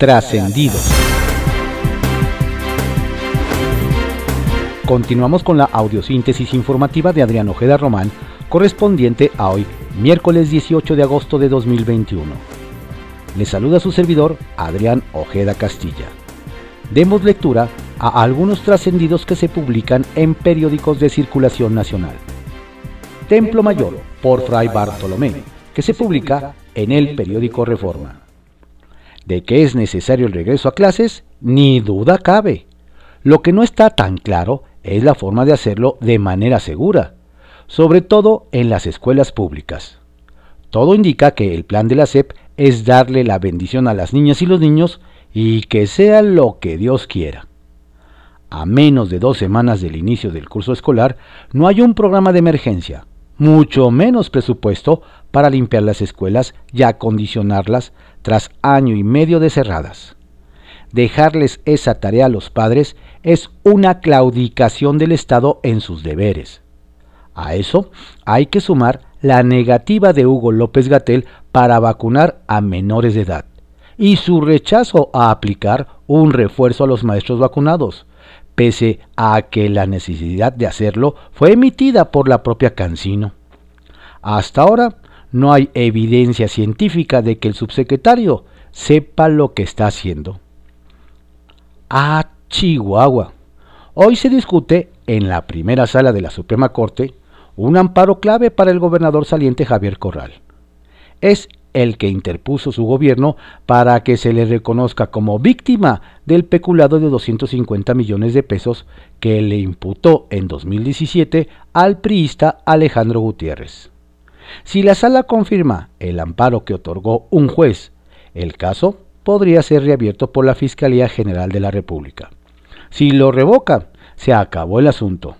Trascendidos. Continuamos con la audiosíntesis informativa de Adrián Ojeda Román, correspondiente a hoy, miércoles 18 de agosto de 2021. Le saluda su servidor, Adrián Ojeda Castilla. Demos lectura a algunos trascendidos que se publican en periódicos de circulación nacional. Templo Mayor, por Fray Bartolomé, que se publica en el periódico Reforma. De que es necesario el regreso a clases, ni duda cabe. Lo que no está tan claro es la forma de hacerlo de manera segura, sobre todo en las escuelas públicas. Todo indica que el plan de la SEP es darle la bendición a las niñas y los niños y que sea lo que Dios quiera. A menos de dos semanas del inicio del curso escolar, no hay un programa de emergencia, mucho menos presupuesto para limpiar las escuelas y acondicionarlas tras año y medio de cerradas. Dejarles esa tarea a los padres es una claudicación del Estado en sus deberes. A eso hay que sumar la negativa de Hugo López Gatel para vacunar a menores de edad y su rechazo a aplicar un refuerzo a los maestros vacunados, pese a que la necesidad de hacerlo fue emitida por la propia Cancino. Hasta ahora no hay evidencia científica de que el subsecretario sepa lo que está haciendo. Ah, Chihuahua. Hoy se discute en la primera sala de la Suprema Corte un amparo clave para el gobernador saliente Javier Corral. Es el que interpuso su gobierno para que se le reconozca como víctima del peculado de 250 millones de pesos que le imputó en 2017 al priista Alejandro Gutiérrez. Si la sala confirma el amparo que otorgó un juez, el caso podría ser reabierto por la Fiscalía General de la República. Si lo revoca, se acabó el asunto.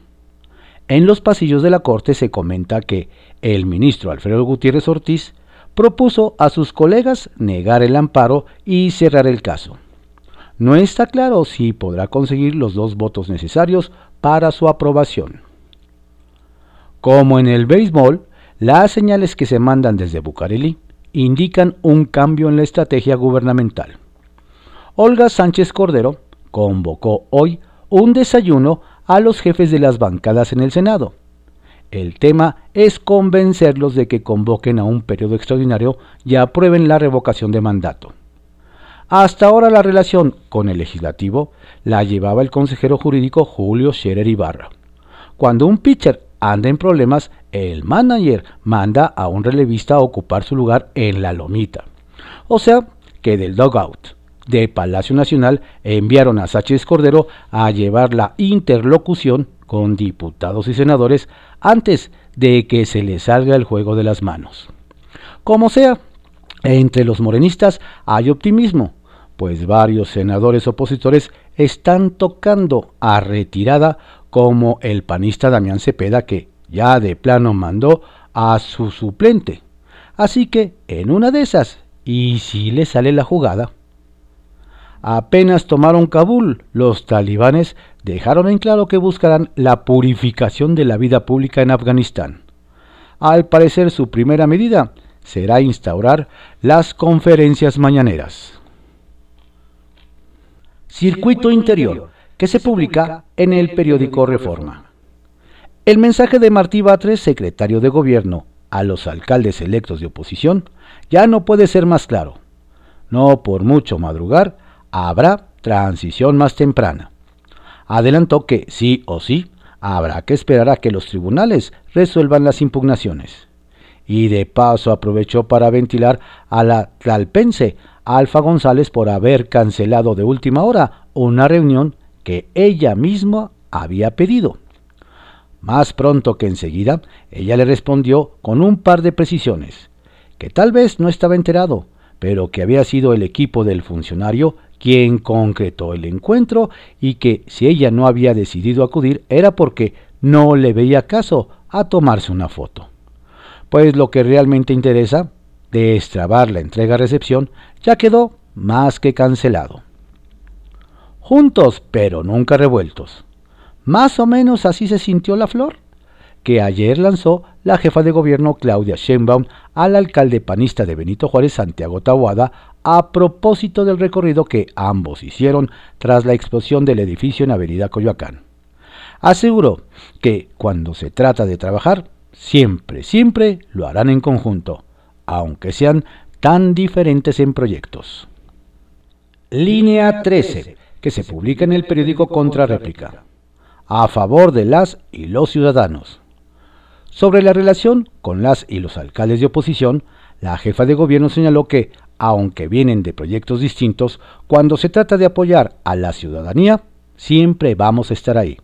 En los pasillos de la Corte se comenta que el ministro Alfredo Gutiérrez Ortiz propuso a sus colegas negar el amparo y cerrar el caso. No está claro si podrá conseguir los dos votos necesarios para su aprobación. Como en el béisbol, las señales que se mandan desde Bucareli indican un cambio en la estrategia gubernamental. Olga Sánchez Cordero convocó hoy un desayuno a los jefes de las bancadas en el Senado. El tema es convencerlos de que convoquen a un periodo extraordinario y aprueben la revocación de mandato. Hasta ahora la relación con el legislativo la llevaba el consejero jurídico Julio Scherer Ibarra. Cuando un pitcher anda en problemas, el manager manda a un relevista a ocupar su lugar en la lomita. O sea, que del dugout de Palacio Nacional enviaron a Sánchez Cordero a llevar la interlocución con diputados y senadores antes de que se les salga el juego de las manos. Como sea, entre los morenistas hay optimismo, pues varios senadores opositores están tocando a retirada como el panista Damián Cepeda que ya de plano mandó a su suplente. Así que en una de esas, y si le sale la jugada, Apenas tomaron Kabul, los talibanes dejaron en claro que buscarán la purificación de la vida pública en Afganistán. Al parecer su primera medida será instaurar las conferencias mañaneras. Circuito Interior, que se publica en el periódico Reforma. El mensaje de Martí Batres, secretario de Gobierno, a los alcaldes electos de oposición, ya no puede ser más claro. No por mucho madrugar, habrá transición más temprana. Adelantó que sí o sí habrá que esperar a que los tribunales resuelvan las impugnaciones. Y de paso aprovechó para ventilar a la tlalpense Alfa González por haber cancelado de última hora una reunión que ella misma había pedido. Más pronto que enseguida, ella le respondió con un par de precisiones, que tal vez no estaba enterado, pero que había sido el equipo del funcionario quien concretó el encuentro y que si ella no había decidido acudir era porque no le veía caso a tomarse una foto. Pues lo que realmente interesa, destrabar la entrega-recepción, ya quedó más que cancelado. Juntos, pero nunca revueltos. Más o menos así se sintió la flor. Que ayer lanzó la jefa de gobierno Claudia Sheinbaum al alcalde panista de Benito Juárez, Santiago Tahuada, a propósito del recorrido que ambos hicieron tras la explosión del edificio en Avenida Coyoacán. Aseguró que cuando se trata de trabajar, siempre, siempre lo harán en conjunto, aunque sean tan diferentes en proyectos. Línea 13, que se publica en el periódico Contrarréplica, a favor de las y los ciudadanos. Sobre la relación con las y los alcaldes de oposición, la jefa de gobierno señaló que, aunque vienen de proyectos distintos, cuando se trata de apoyar a la ciudadanía, siempre vamos a estar ahí.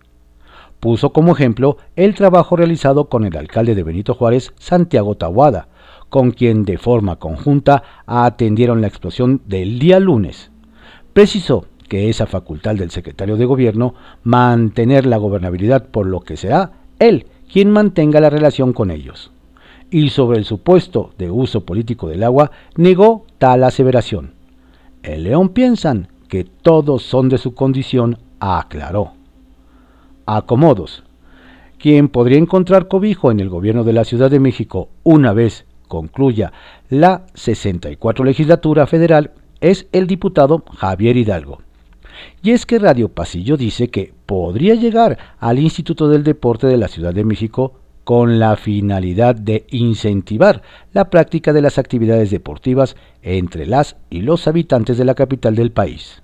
Puso como ejemplo el trabajo realizado con el alcalde de Benito Juárez, Santiago Tahuada, con quien de forma conjunta atendieron la explosión del día lunes. Precisó que esa facultad del secretario de gobierno mantener la gobernabilidad por lo que será él quien mantenga la relación con ellos. Y sobre el supuesto de uso político del agua, negó tal aseveración. El León piensan que todos son de su condición, aclaró. Acomodos. Quien podría encontrar cobijo en el gobierno de la Ciudad de México una vez concluya la 64 legislatura federal es el diputado Javier Hidalgo. Y es que Radio Pasillo dice que podría llegar al Instituto del Deporte de la Ciudad de México con la finalidad de incentivar la práctica de las actividades deportivas entre las y los habitantes de la capital del país.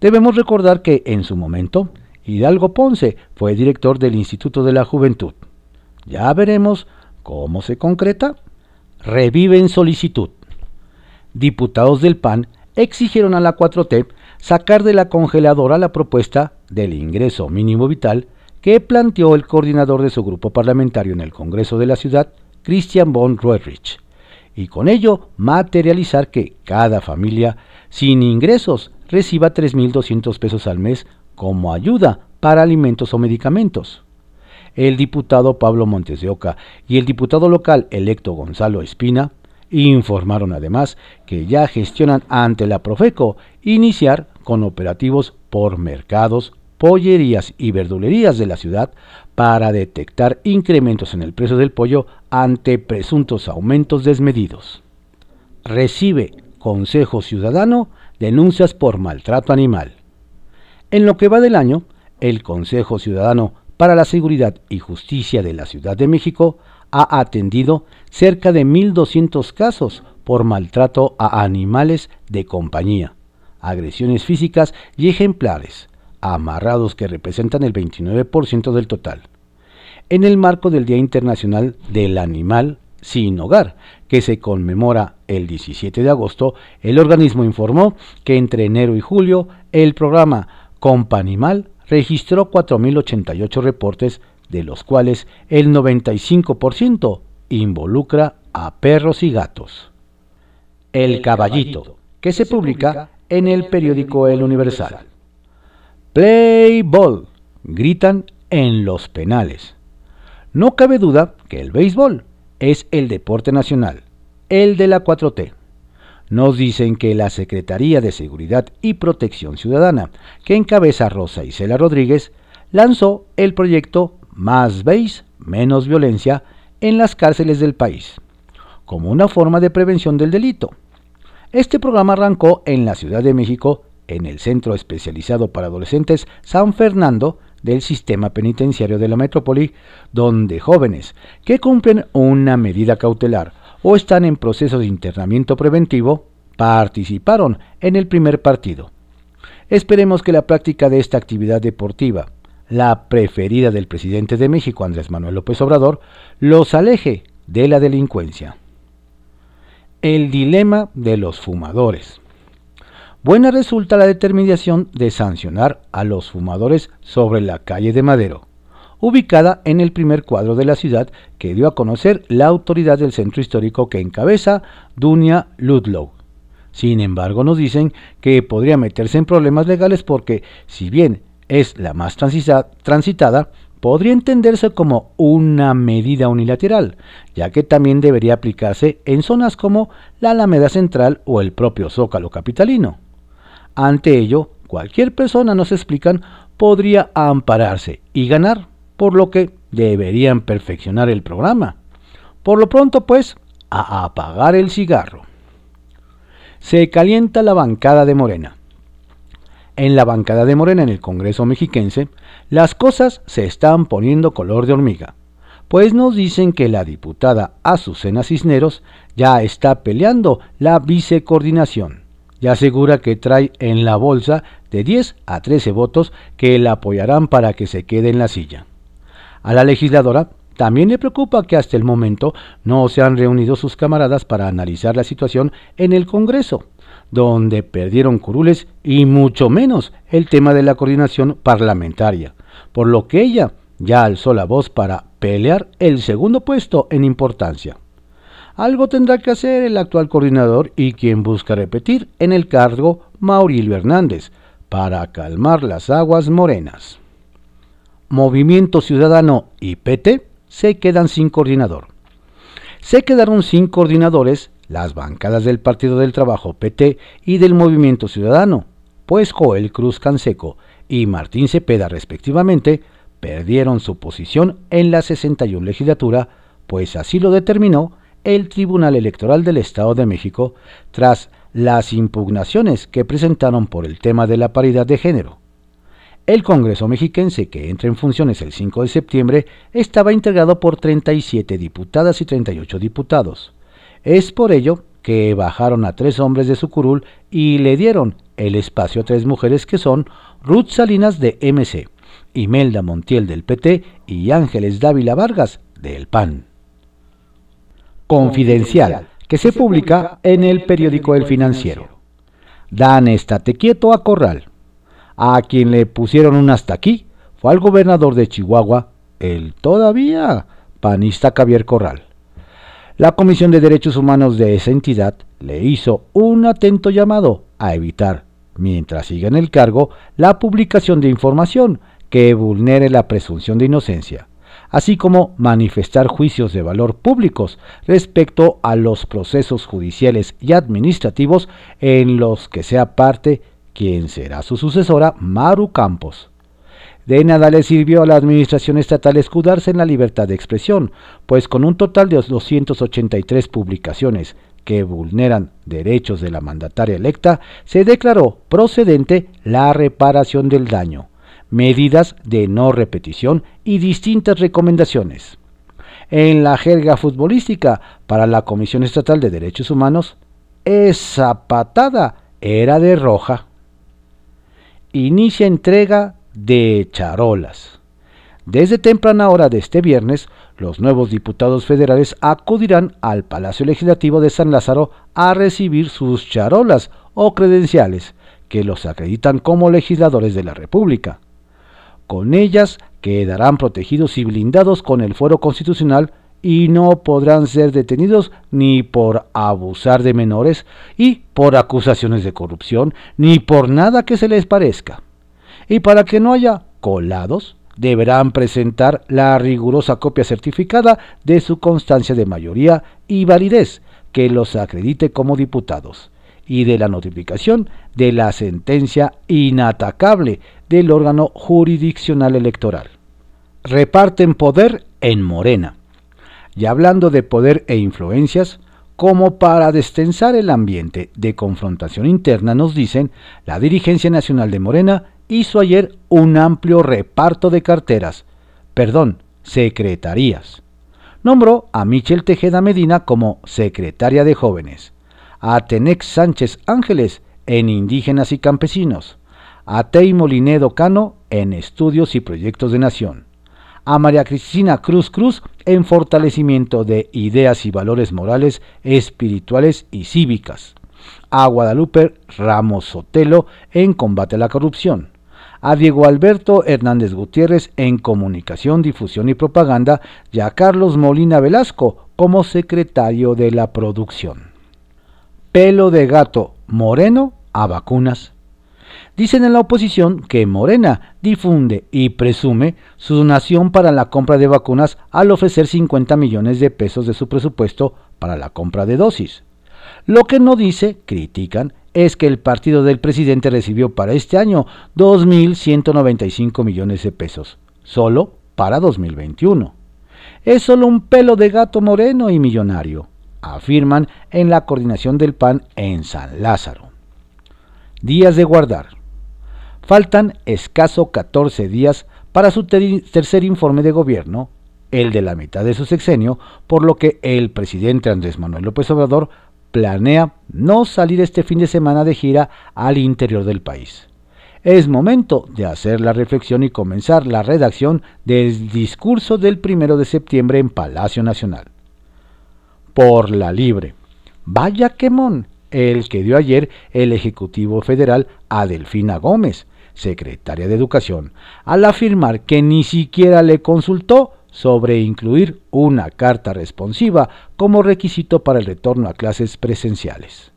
Debemos recordar que en su momento, Hidalgo Ponce fue director del Instituto de la Juventud. Ya veremos cómo se concreta. Revive en solicitud. Diputados del PAN exigieron a la 4T sacar de la congeladora la propuesta del ingreso mínimo vital que planteó el coordinador de su grupo parlamentario en el Congreso de la Ciudad, Christian von Roerich, y con ello materializar que cada familia sin ingresos reciba 3.200 pesos al mes como ayuda para alimentos o medicamentos. El diputado Pablo Montes de Oca y el diputado local electo Gonzalo Espina informaron además que ya gestionan ante la Profeco iniciar con operativos por mercados, pollerías y verdulerías de la ciudad para detectar incrementos en el precio del pollo ante presuntos aumentos desmedidos. Recibe Consejo Ciudadano denuncias por maltrato animal. En lo que va del año, el Consejo Ciudadano para la Seguridad y Justicia de la Ciudad de México ha atendido cerca de 1.200 casos por maltrato a animales de compañía, agresiones físicas y ejemplares, amarrados que representan el 29% del total. En el marco del Día Internacional del Animal sin Hogar, que se conmemora el 17 de agosto, el organismo informó que entre enero y julio el programa Compa Animal registró 4.088 reportes, de los cuales el 95% involucra a perros y gatos. El Caballito, que se publica en el periódico El Universal. Play ball, gritan en los penales. No cabe duda que el béisbol es el deporte nacional, el de la 4T. Nos dicen que la Secretaría de Seguridad y Protección Ciudadana, que encabeza Rosa Isela Rodríguez, lanzó el proyecto Más Béis, Menos Violencia en las cárceles del país, como una forma de prevención del delito. Este programa arrancó en la Ciudad de México en el Centro Especializado para Adolescentes San Fernando del Sistema Penitenciario de la Metrópoli, donde jóvenes que cumplen una medida cautelar o están en proceso de internamiento preventivo participaron en el primer partido. Esperemos que la práctica de esta actividad deportiva, la preferida del presidente de México, Andrés Manuel López Obrador, los aleje de la delincuencia. El dilema de los fumadores. Buena resulta la determinación de sancionar a los fumadores sobre la calle de Madero, ubicada en el primer cuadro de la ciudad que dio a conocer la autoridad del centro histórico que encabeza Dunia Ludlow. Sin embargo, nos dicen que podría meterse en problemas legales porque, si bien es la más transitada, podría entenderse como una medida unilateral, ya que también debería aplicarse en zonas como la Alameda Central o el propio Zócalo Capitalino. Ante ello, cualquier persona, nos explican, podría ampararse y ganar, por lo que deberían perfeccionar el programa. Por lo pronto, pues, a apagar el cigarro. Se calienta la bancada de Morena. En la bancada de Morena en el Congreso mexiquense, las cosas se están poniendo color de hormiga, pues nos dicen que la diputada Azucena Cisneros ya está peleando la vicecoordinación y asegura que trae en la bolsa de 10 a 13 votos que la apoyarán para que se quede en la silla. A la legisladora también le preocupa que hasta el momento no se han reunido sus camaradas para analizar la situación en el Congreso, donde perdieron curules y mucho menos el tema de la coordinación parlamentaria, por lo que ella ya alzó la voz para pelear el segundo puesto en importancia. Algo tendrá que hacer el actual coordinador y quien busca repetir en el cargo Maurilio Hernández para calmar las aguas morenas. Movimiento Ciudadano y PT se quedan sin coordinador. Se quedaron sin coordinadores las bancadas del Partido del Trabajo PT y del Movimiento Ciudadano, pues Joel Cruz Canseco y Martín Cepeda respectivamente perdieron su posición en la 61 legislatura, pues así lo determinó el Tribunal Electoral del Estado de México tras las impugnaciones que presentaron por el tema de la paridad de género. El Congreso mexiquense, que entra en funciones el 5 de septiembre, estaba integrado por 37 diputadas y 38 diputados. Es por ello que bajaron a tres hombres de su curul y le dieron el espacio a tres mujeres que son Ruth Salinas de MC, Imelda Montiel del PT y Ángeles Dávila Vargas del PAN. Confidencial, que se publica en el periódico El Financiero. Dan estate quieto a Corral. A quien le pusieron un hasta aquí fue al gobernador de Chihuahua, el todavía panista Javier Corral. La Comisión de Derechos Humanos de esa entidad le hizo un atento llamado a evitar, mientras siga en el cargo, la publicación de información que vulnere la presunción de inocencia, así como manifestar juicios de valor públicos respecto a los procesos judiciales y administrativos en los que sea parte quien será su sucesora, Maru Campos. De nada le sirvió a la administración estatal escudarse en la libertad de expresión, pues con un total de 283 publicaciones que vulneran derechos de la mandataria electa, se declaró procedente la reparación del daño, medidas de no repetición y distintas recomendaciones. En la jerga futbolística para la Comisión Estatal de Derechos Humanos, esa patada era de roja inicia entrega de charolas. Desde temprana hora de este viernes, los nuevos diputados federales acudirán al Palacio Legislativo de San Lázaro a recibir sus charolas o credenciales que los acreditan como legisladores de la República. Con ellas quedarán protegidos y blindados con el fuero constitucional y no podrán ser detenidos ni por abusar de menores y por acusaciones de corrupción, ni por nada que se les parezca. Y para que no haya colados, deberán presentar la rigurosa copia certificada de su constancia de mayoría y validez que los acredite como diputados y de la notificación de la sentencia inatacable del órgano jurisdiccional electoral. Reparten poder en Morena y hablando de poder e influencias, como para destensar el ambiente de confrontación interna, nos dicen, la dirigencia nacional de Morena hizo ayer un amplio reparto de carteras, perdón, secretarías. Nombró a Michel Tejeda Medina como secretaria de jóvenes, a Tenex Sánchez Ángeles en indígenas y campesinos, a Tei Molinedo Cano en estudios y proyectos de nación, a María Cristina Cruz Cruz en fortalecimiento de ideas y valores morales, espirituales y cívicas, a Guadalupe Ramos Sotelo en combate a la corrupción, a Diego Alberto Hernández Gutiérrez en comunicación, difusión y propaganda. Y a Carlos Molina Velasco como secretario de la producción. Pelo de gato moreno a vacunas Dicen en la oposición que Morena difunde y presume su donación para la compra de vacunas al ofrecer 50 millones de pesos de su presupuesto para la compra de dosis. Lo que no dice, critican, es que el partido del presidente recibió para este año 2.195 millones de pesos, solo para 2021. Es solo un pelo de gato moreno y millonario, afirman en la coordinación del PAN en San Lázaro. Días de guardar. Faltan escaso 14 días para su tercer informe de gobierno, el de la mitad de su sexenio, por lo que el presidente Andrés Manuel López Obrador planea no salir este fin de semana de gira al interior del país. Es momento de hacer la reflexión y comenzar la redacción del discurso del primero de septiembre en Palacio Nacional. Por la libre. Vaya quemón el que dio ayer el Ejecutivo Federal a Delfina Gómez, secretaria de Educación, al afirmar que ni siquiera le consultó sobre incluir una carta responsiva como requisito para el retorno a clases presenciales.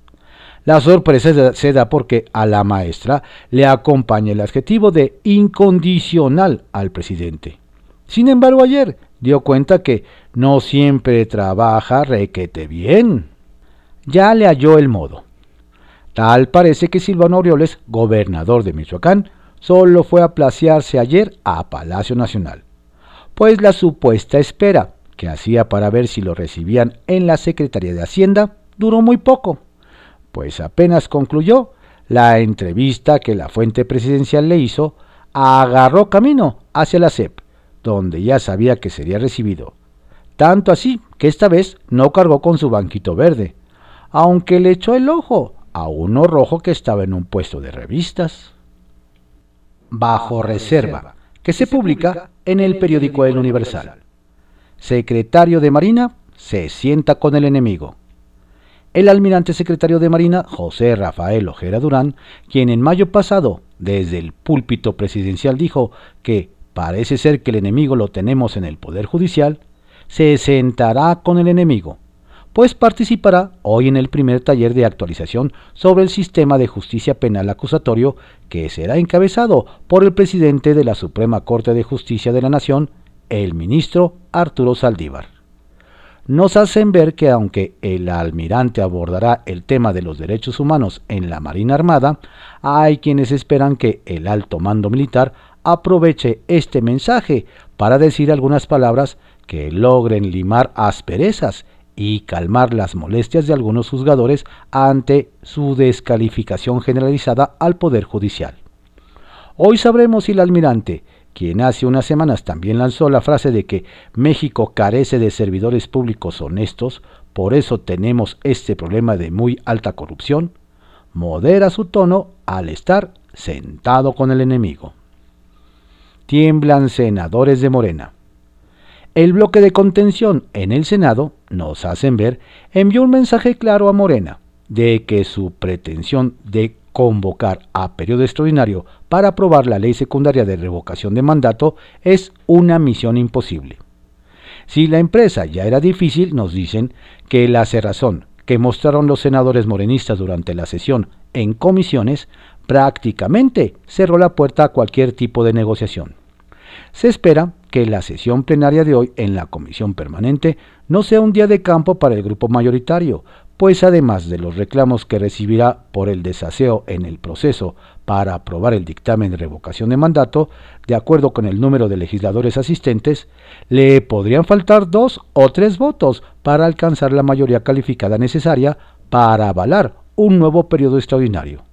La sorpresa se da porque a la maestra le acompaña el adjetivo de incondicional al presidente. Sin embargo, ayer dio cuenta que no siempre trabaja requete bien. Ya le halló el modo. Tal parece que Silvano Aureoles, gobernador de Michoacán, solo fue a placearse ayer a Palacio Nacional, pues la supuesta espera que hacía para ver si lo recibían en la Secretaría de Hacienda duró muy poco pues apenas concluyó la entrevista que la fuente presidencial le hizo, agarró camino hacia la CEP, donde ya sabía que sería recibido. Tanto así que esta vez no cargó con su banquito verde, aunque le echó el ojo a uno rojo que estaba en un puesto de revistas. Bajo reserva, que se publica en el periódico El Universal. Secretario de Marina se sienta con el enemigo el almirante secretario de Marina, José Rafael Ojera Durán, quien en mayo pasado, desde el púlpito presidencial, dijo que parece ser que el enemigo lo tenemos en el Poder Judicial, se sentará con el enemigo, pues participará hoy en el primer taller de actualización sobre el sistema de justicia penal acusatorio que será encabezado por el presidente de la Suprema Corte de Justicia de la Nación, el ministro Arturo Saldívar. Nos hacen ver que aunque el almirante abordará el tema de los derechos humanos en la Marina Armada, hay quienes esperan que el alto mando militar aproveche este mensaje para decir algunas palabras que logren limar asperezas y calmar las molestias de algunos juzgadores ante su descalificación generalizada al Poder Judicial. Hoy sabremos si el almirante quien hace unas semanas también lanzó la frase de que México carece de servidores públicos honestos, por eso tenemos este problema de muy alta corrupción, modera su tono al estar sentado con el enemigo. Tiemblan senadores de Morena. El bloque de contención en el Senado, nos hacen ver, envió un mensaje claro a Morena de que su pretensión de convocar a periodo extraordinario para aprobar la ley secundaria de revocación de mandato es una misión imposible. Si la empresa ya era difícil, nos dicen que la cerrazón que mostraron los senadores morenistas durante la sesión en comisiones prácticamente cerró la puerta a cualquier tipo de negociación. Se espera que la sesión plenaria de hoy en la comisión permanente no sea un día de campo para el grupo mayoritario, pues además de los reclamos que recibirá por el desaseo en el proceso para aprobar el dictamen de revocación de mandato, de acuerdo con el número de legisladores asistentes, le podrían faltar dos o tres votos para alcanzar la mayoría calificada necesaria para avalar un nuevo periodo extraordinario.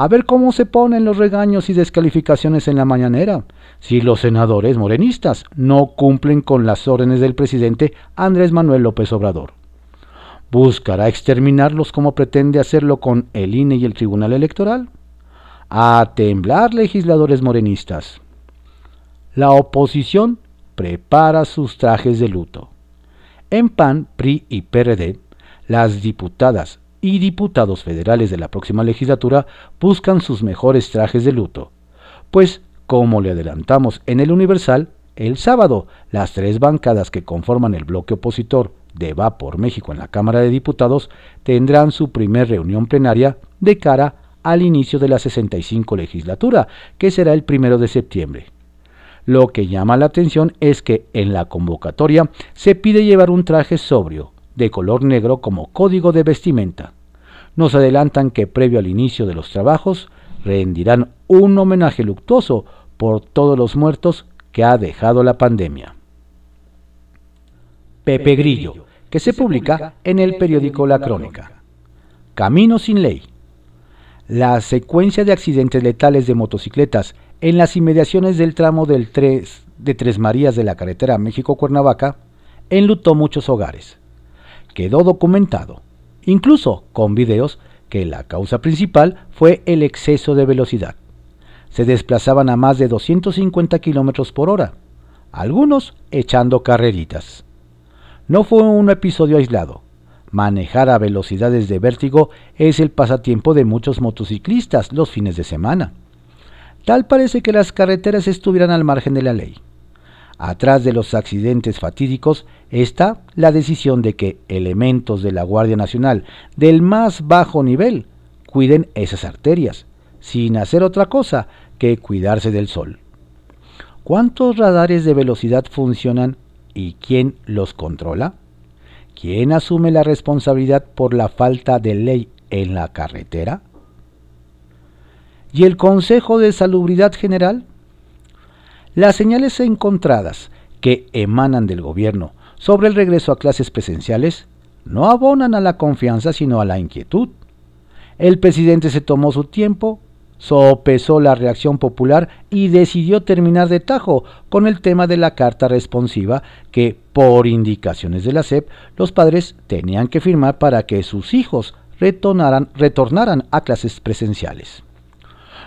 A ver cómo se ponen los regaños y descalificaciones en la mañanera, si los senadores morenistas no cumplen con las órdenes del presidente Andrés Manuel López Obrador buscará exterminarlos como pretende hacerlo con el INE y el Tribunal Electoral. A temblar legisladores morenistas. La oposición prepara sus trajes de luto. En PAN, PRI y PRD, las diputadas y diputados federales de la próxima legislatura buscan sus mejores trajes de luto, pues, como le adelantamos en el Universal, el sábado, las tres bancadas que conforman el bloque opositor de Va por México en la Cámara de Diputados tendrán su primer reunión plenaria de cara al inicio de la 65 legislatura, que será el primero de septiembre. Lo que llama la atención es que en la convocatoria se pide llevar un traje sobrio, de color negro como código de vestimenta. Nos adelantan que previo al inicio de los trabajos rendirán un homenaje luctuoso por todos los muertos que ha dejado la pandemia. Pepe Grillo, que se publica en el periódico La Crónica. Camino sin ley. La secuencia de accidentes letales de motocicletas en las inmediaciones del tramo del 3 de Tres Marías de la carretera México-Cuernavaca enlutó muchos hogares. Quedó documentado, incluso con videos, que la causa principal fue el exceso de velocidad. Se desplazaban a más de 250 kilómetros por hora, algunos echando carreritas. No fue un episodio aislado. Manejar a velocidades de vértigo es el pasatiempo de muchos motociclistas los fines de semana. Tal parece que las carreteras estuvieran al margen de la ley. Atrás de los accidentes fatídicos está la decisión de que elementos de la Guardia Nacional del más bajo nivel cuiden esas arterias, sin hacer otra cosa que cuidarse del sol. ¿Cuántos radares de velocidad funcionan y quién los controla? ¿Quién asume la responsabilidad por la falta de ley en la carretera? ¿Y el Consejo de Salubridad General? Las señales encontradas que emanan del gobierno sobre el regreso a clases presenciales no abonan a la confianza sino a la inquietud. El presidente se tomó su tiempo, sopesó la reacción popular y decidió terminar de tajo con el tema de la carta responsiva que, por indicaciones de la SEP, los padres tenían que firmar para que sus hijos retornaran, retornaran a clases presenciales.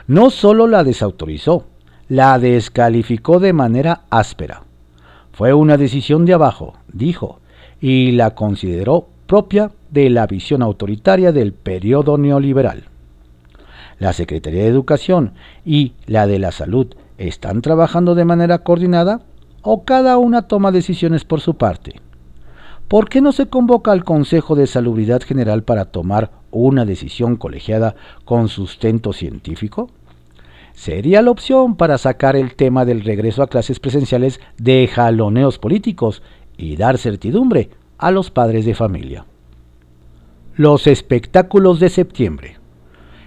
No solo la desautorizó, la descalificó de manera áspera. Fue una decisión de abajo, dijo, y la consideró propia de la visión autoritaria del periodo neoliberal. La Secretaría de Educación y la de la Salud están trabajando de manera coordinada o cada una toma decisiones por su parte. ¿Por qué no se convoca al Consejo de Salubridad General para tomar una decisión colegiada con sustento científico? Sería la opción para sacar el tema del regreso a clases presenciales de jaloneos políticos y dar certidumbre a los padres de familia. Los espectáculos de septiembre.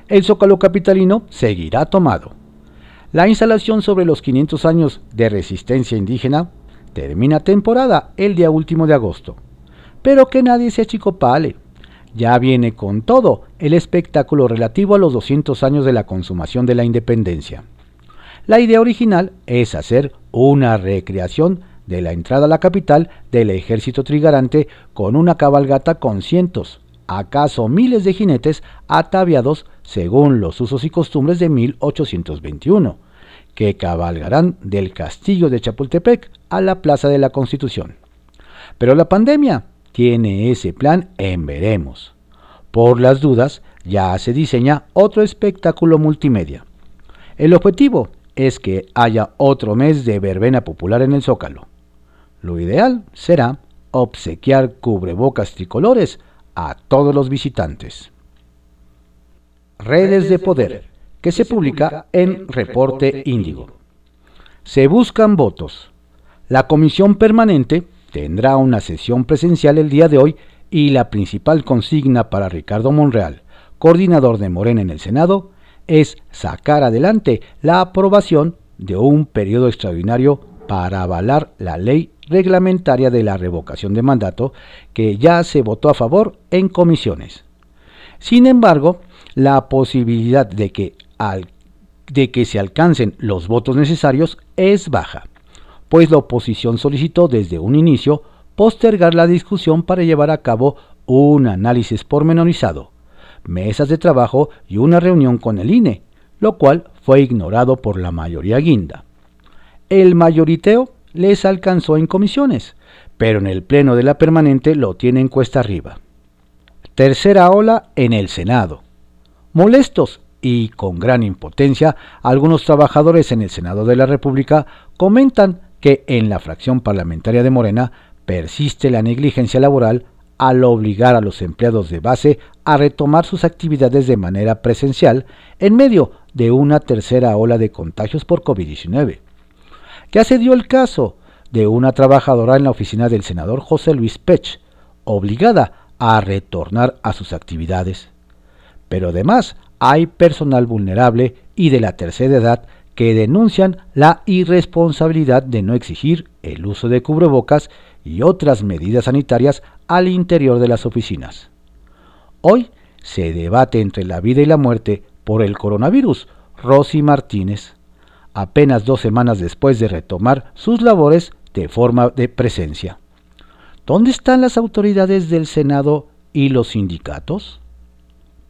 El Zócalo Capitalino seguirá tomado. La instalación sobre los 500 años de resistencia indígena termina temporada el día último de agosto. Pero que nadie se achicopale ya viene con todo el espectáculo relativo a los 200 años de la consumación de la independencia. La idea original es hacer una recreación de la entrada a la capital del ejército trigarante con una cabalgata con cientos, acaso miles de jinetes ataviados según los usos y costumbres de 1821, que cabalgarán del castillo de Chapultepec a la Plaza de la Constitución. Pero la pandemia tiene ese plan en veremos. Por las dudas, ya se diseña otro espectáculo multimedia. El objetivo es que haya otro mes de verbena popular en el Zócalo. Lo ideal será obsequiar cubrebocas tricolores a todos los visitantes. Redes de Poder, que se publica en Reporte Índigo. Se buscan votos. La comisión permanente tendrá una sesión presencial el día de hoy y la principal consigna para Ricardo Monreal, coordinador de Morena en el Senado, es sacar adelante la aprobación de un periodo extraordinario para avalar la ley reglamentaria de la revocación de mandato que ya se votó a favor en comisiones. Sin embargo, la posibilidad de que, de que se alcancen los votos necesarios es baja pues la oposición solicitó desde un inicio postergar la discusión para llevar a cabo un análisis pormenorizado, mesas de trabajo y una reunión con el INE, lo cual fue ignorado por la mayoría guinda. El mayoriteo les alcanzó en comisiones, pero en el pleno de la permanente lo tienen cuesta arriba. Tercera ola en el Senado. Molestos y con gran impotencia, algunos trabajadores en el Senado de la República comentan que en la fracción parlamentaria de Morena persiste la negligencia laboral al obligar a los empleados de base a retomar sus actividades de manera presencial en medio de una tercera ola de contagios por COVID-19. Ya se dio el caso de una trabajadora en la oficina del senador José Luis Pech, obligada a retornar a sus actividades. Pero además hay personal vulnerable y de la tercera edad que denuncian la irresponsabilidad de no exigir el uso de cubrebocas y otras medidas sanitarias al interior de las oficinas. Hoy se debate entre la vida y la muerte por el coronavirus. Rosy Martínez, apenas dos semanas después de retomar sus labores de forma de presencia. ¿Dónde están las autoridades del Senado y los sindicatos?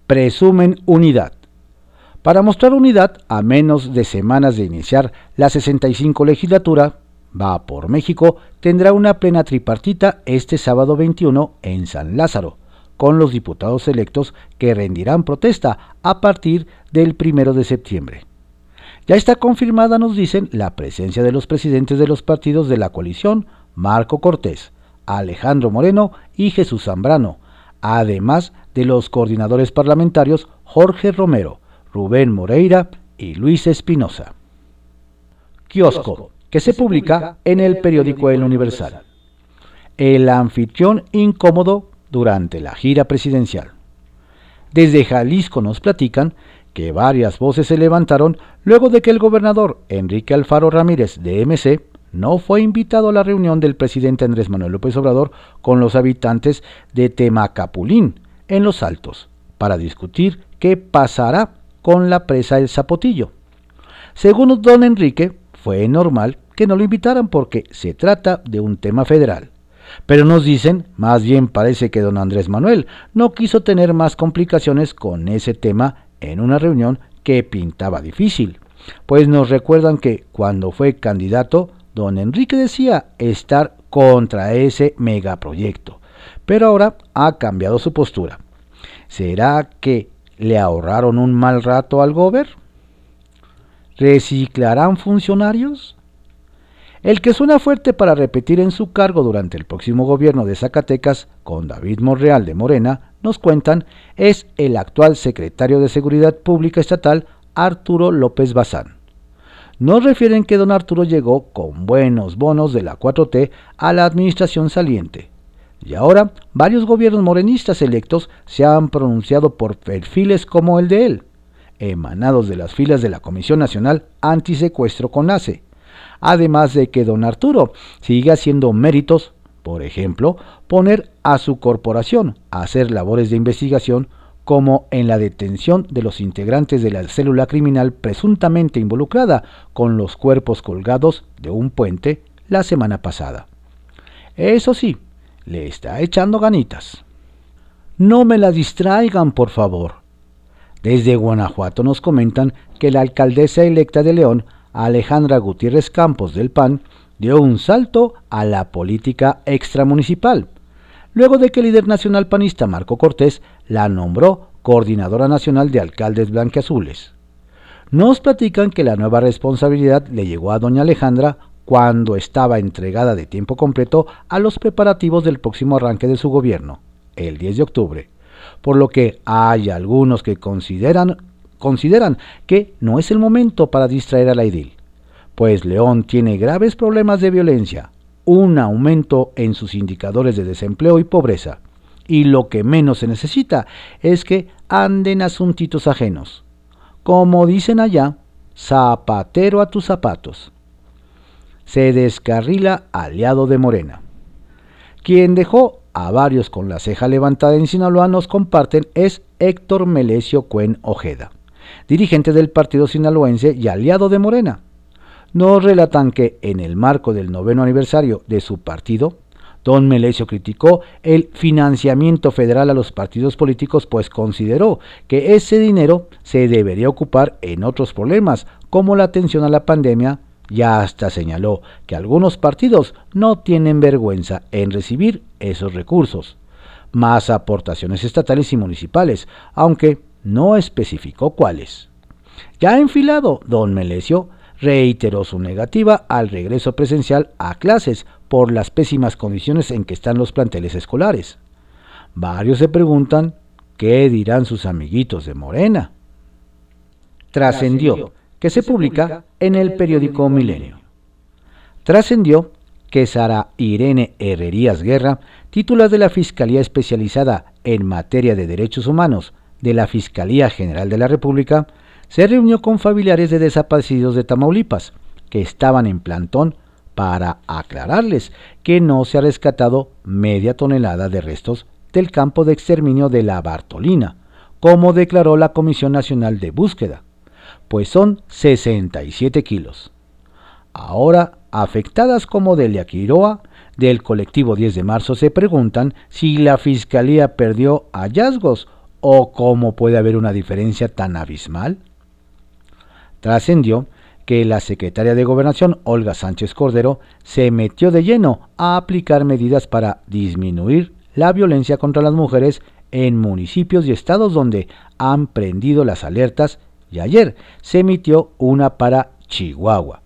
Presumen unidad. Para mostrar unidad, a menos de semanas de iniciar la 65 legislatura, Va por México tendrá una plena tripartita este sábado 21 en San Lázaro, con los diputados electos que rendirán protesta a partir del 1 de septiembre. Ya está confirmada, nos dicen, la presencia de los presidentes de los partidos de la coalición, Marco Cortés, Alejandro Moreno y Jesús Zambrano, además de los coordinadores parlamentarios Jorge Romero, Rubén Moreira y Luis Espinosa. Kiosco, que se publica en el periódico El Universal. El anfitrión incómodo durante la gira presidencial. Desde Jalisco nos platican que varias voces se levantaron luego de que el gobernador Enrique Alfaro Ramírez de MC no fue invitado a la reunión del presidente Andrés Manuel López Obrador con los habitantes de Temacapulín, en Los Altos, para discutir qué pasará con la presa El Zapotillo. Según don Enrique, fue normal que no lo invitaran porque se trata de un tema federal. Pero nos dicen, más bien parece que don Andrés Manuel no quiso tener más complicaciones con ese tema en una reunión que pintaba difícil, pues nos recuerdan que cuando fue candidato, don Enrique decía estar contra ese megaproyecto, pero ahora ha cambiado su postura. ¿Será que le ahorraron un mal rato al gober? ¿Reciclarán funcionarios? El que suena fuerte para repetir en su cargo durante el próximo gobierno de Zacatecas con David Monreal de Morena, nos cuentan, es el actual secretario de Seguridad Pública Estatal, Arturo López Bazán. Nos refieren que don Arturo llegó con buenos bonos de la 4T a la administración saliente. Y ahora varios gobiernos morenistas electos se han pronunciado por perfiles como el de él, emanados de las filas de la Comisión Nacional Antisecuestro CONACE, además de que don Arturo sigue haciendo méritos, por ejemplo, poner a su corporación a hacer labores de investigación como en la detención de los integrantes de la célula criminal presuntamente involucrada con los cuerpos colgados de un puente la semana pasada. Eso sí, le está echando ganitas. No me la distraigan, por favor. Desde Guanajuato nos comentan que la alcaldesa electa de León, Alejandra Gutiérrez Campos del PAN, dio un salto a la política extramunicipal, luego de que el líder nacional panista Marco Cortés la nombró coordinadora nacional de alcaldes blanqueazules. Nos platican que la nueva responsabilidad le llegó a doña Alejandra cuando estaba entregada de tiempo completo a los preparativos del próximo arranque de su gobierno, el 10 de octubre, por lo que hay algunos que consideran, consideran que no es el momento para distraer a la idil, pues León tiene graves problemas de violencia, un aumento en sus indicadores de desempleo y pobreza, y lo que menos se necesita es que anden asuntitos ajenos. Como dicen allá, zapatero a tus zapatos. Se descarrila aliado de Morena. Quien dejó a varios con la ceja levantada en Sinaloa nos comparten es Héctor Melesio Cuen Ojeda, dirigente del partido sinaloense y aliado de Morena. Nos relatan que en el marco del noveno aniversario de su partido, Don Melesio criticó el financiamiento federal a los partidos políticos, pues consideró que ese dinero se debería ocupar en otros problemas, como la atención a la pandemia, ya hasta señaló que algunos partidos no tienen vergüenza en recibir esos recursos, más aportaciones estatales y municipales, aunque no especificó cuáles. Ya enfilado, don Melesio reiteró su negativa al regreso presencial a clases por las pésimas condiciones en que están los planteles escolares. Varios se preguntan qué dirán sus amiguitos de Morena. Trascendió que se publica en el periódico Milenio. Trascendió que Sara Irene Herrerías Guerra, titular de la Fiscalía Especializada en Materia de Derechos Humanos de la Fiscalía General de la República, se reunió con familiares de desaparecidos de Tamaulipas, que estaban en plantón para aclararles que no se ha rescatado media tonelada de restos del campo de exterminio de la Bartolina, como declaró la Comisión Nacional de Búsqueda, pues son 67 kilos. Ahora, afectadas como Delia Quiroa, del colectivo 10 de marzo, se preguntan si la Fiscalía perdió hallazgos o cómo puede haber una diferencia tan abismal. Trascendió que la secretaria de Gobernación, Olga Sánchez Cordero, se metió de lleno a aplicar medidas para disminuir la violencia contra las mujeres en municipios y estados donde han prendido las alertas y ayer se emitió una para Chihuahua.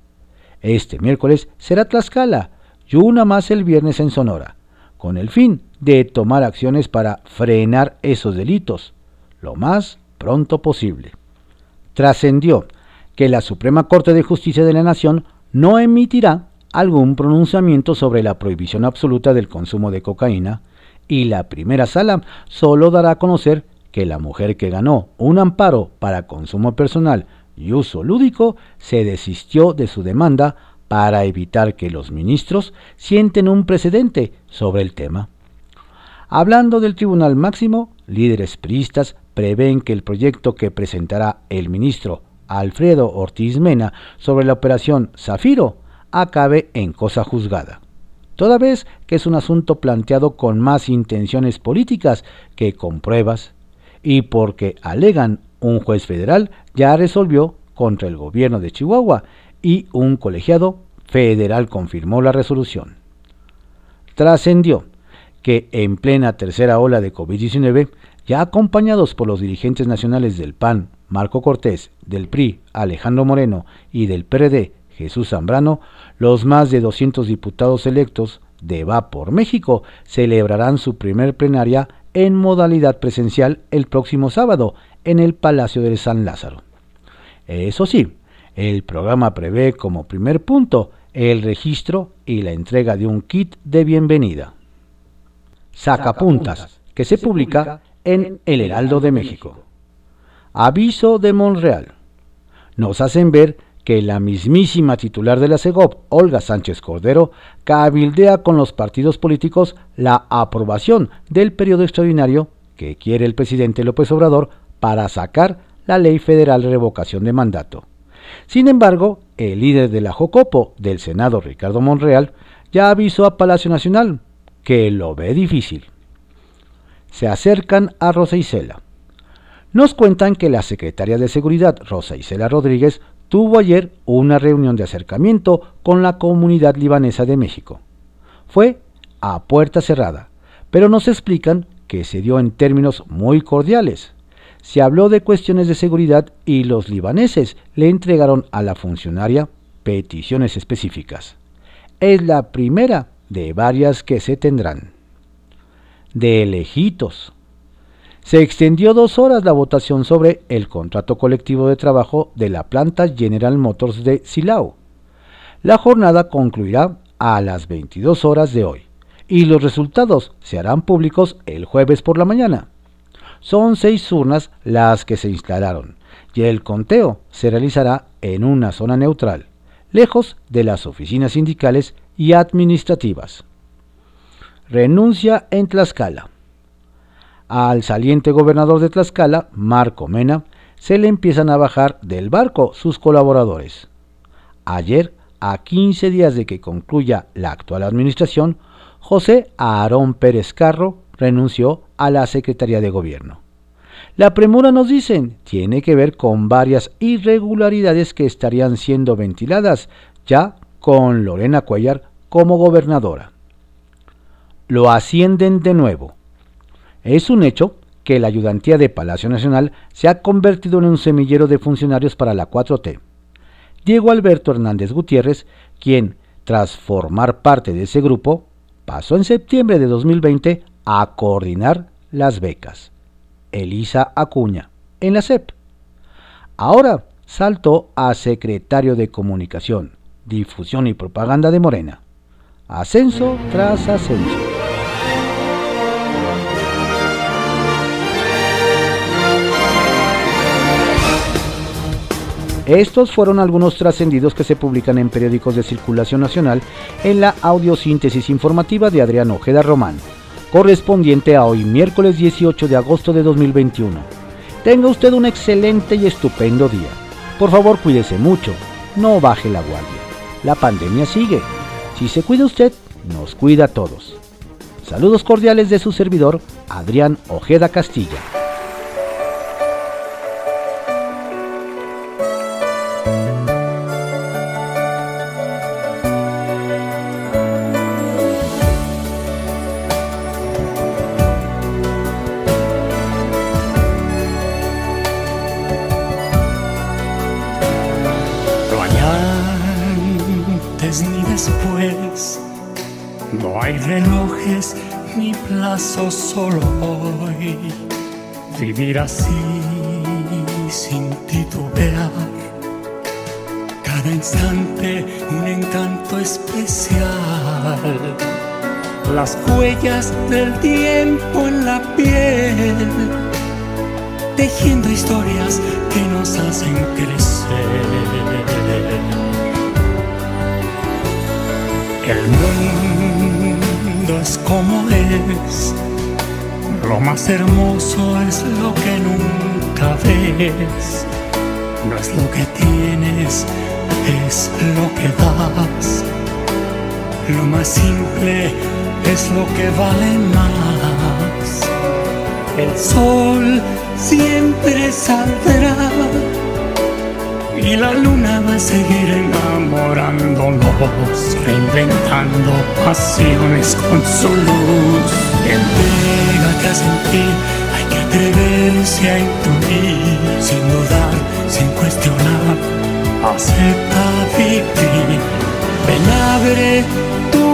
Este miércoles será Tlaxcala y una más el viernes en Sonora, con el fin de tomar acciones para frenar esos delitos lo más pronto posible. Trascendió que la Suprema Corte de Justicia de la Nación no emitirá algún pronunciamiento sobre la prohibición absoluta del consumo de cocaína y la primera sala solo dará a conocer que la mujer que ganó un amparo para consumo personal y uso lúdico se desistió de su demanda para evitar que los ministros sienten un precedente sobre el tema. Hablando del Tribunal Máximo, líderes priistas prevén que el proyecto que presentará el ministro Alfredo Ortiz Mena sobre la operación Zafiro acabe en cosa juzgada, toda vez que es un asunto planteado con más intenciones políticas que con pruebas, y porque alegan un juez federal ya resolvió contra el gobierno de Chihuahua y un colegiado federal confirmó la resolución. Trascendió que en plena tercera ola de COVID-19, ya acompañados por los dirigentes nacionales del PAN, Marco Cortés, del PRI, Alejandro Moreno y del PRD, Jesús Zambrano, los más de 200 diputados electos de Va por México celebrarán su primer plenaria en modalidad presencial el próximo sábado en el Palacio del San Lázaro. Eso sí, el programa prevé como primer punto el registro y la entrega de un kit de bienvenida. Sacapuntas, que se publica en El Heraldo de México. Aviso de Monreal. Nos hacen ver que la mismísima titular de la CEGOP, Olga Sánchez Cordero, cabildea con los partidos políticos la aprobación del periodo extraordinario que quiere el presidente López Obrador para sacar la ley federal de revocación de mandato. Sin embargo, el líder de la Jocopo del Senado, Ricardo Monreal, ya avisó a Palacio Nacional que lo ve difícil. Se acercan a Rosa Isela. Nos cuentan que la secretaria de Seguridad, Rosa Isela Rodríguez, tuvo ayer una reunión de acercamiento con la comunidad libanesa de México. Fue a puerta cerrada, pero nos explican que se dio en términos muy cordiales. Se habló de cuestiones de seguridad y los libaneses le entregaron a la funcionaria peticiones específicas. Es la primera de varias que se tendrán. De lejitos. Se extendió dos horas la votación sobre el contrato colectivo de trabajo de la planta General Motors de Silao. La jornada concluirá a las 22 horas de hoy y los resultados se harán públicos el jueves por la mañana. Son seis urnas las que se instalaron y el conteo se realizará en una zona neutral, lejos de las oficinas sindicales y administrativas. Renuncia en Tlaxcala. Al saliente gobernador de Tlaxcala, Marco Mena, se le empiezan a bajar del barco sus colaboradores. Ayer, a 15 días de que concluya la actual administración, José Aarón Pérez Carro renunció a la Secretaría de Gobierno. La premura, nos dicen, tiene que ver con varias irregularidades que estarían siendo ventiladas ya con Lorena Cuellar como gobernadora. Lo ascienden de nuevo. Es un hecho que la ayudantía de Palacio Nacional se ha convertido en un semillero de funcionarios para la 4T. Diego Alberto Hernández Gutiérrez, quien, tras formar parte de ese grupo, pasó en septiembre de 2020 a coordinar las becas. Elisa Acuña, en la CEP. Ahora saltó a secretario de Comunicación, Difusión y Propaganda de Morena. Ascenso tras ascenso. Estos fueron algunos trascendidos que se publican en periódicos de circulación nacional en la audiosíntesis informativa de Adrián Ojeda Román, correspondiente a hoy miércoles 18 de agosto de 2021. Tenga usted un excelente y estupendo día. Por favor, cuídese mucho, no baje la guardia. La pandemia sigue. Si se cuida usted, nos cuida a todos. Saludos cordiales de su servidor, Adrián Ojeda Castilla. Solo hoy. Vivir así sin titubear. Cada instante un encanto especial. Las huellas del tiempo en la piel. Tejiendo historias que nos hacen crecer. El mundo es como es, lo más hermoso es lo que nunca ves. No es lo que tienes, es lo que das. Lo más simple es lo que vale más. El sol siempre saldrá y la luna va a seguir enamorándonos, reinventando pasiones con su luz. Entrégate a sentir, hay que atreverse a intuir, sin dudar, sin cuestionar, acepta vivir. Ven, abre tu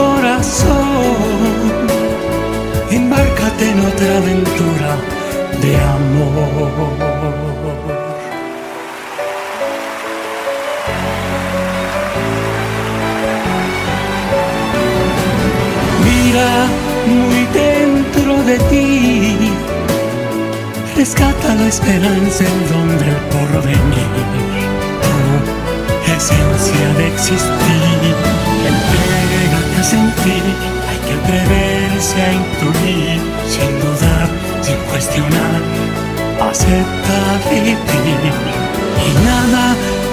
corazón, embárcate en otra aventura de amor. Muy dentro de ti. Rescata la esperanza en donde el porvenir, tu esencia de existir. Entrégate a sentir, hay que atreverse a intuir, sin dudar, sin cuestionar, acepta vivir. Y nada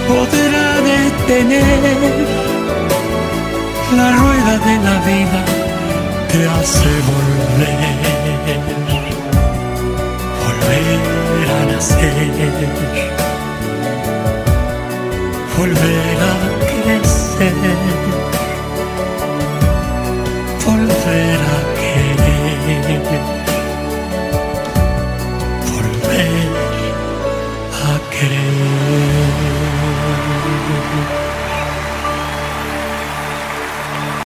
podrá detener la rueda de la vida te hace volver, volver a nacer, volver a crecer.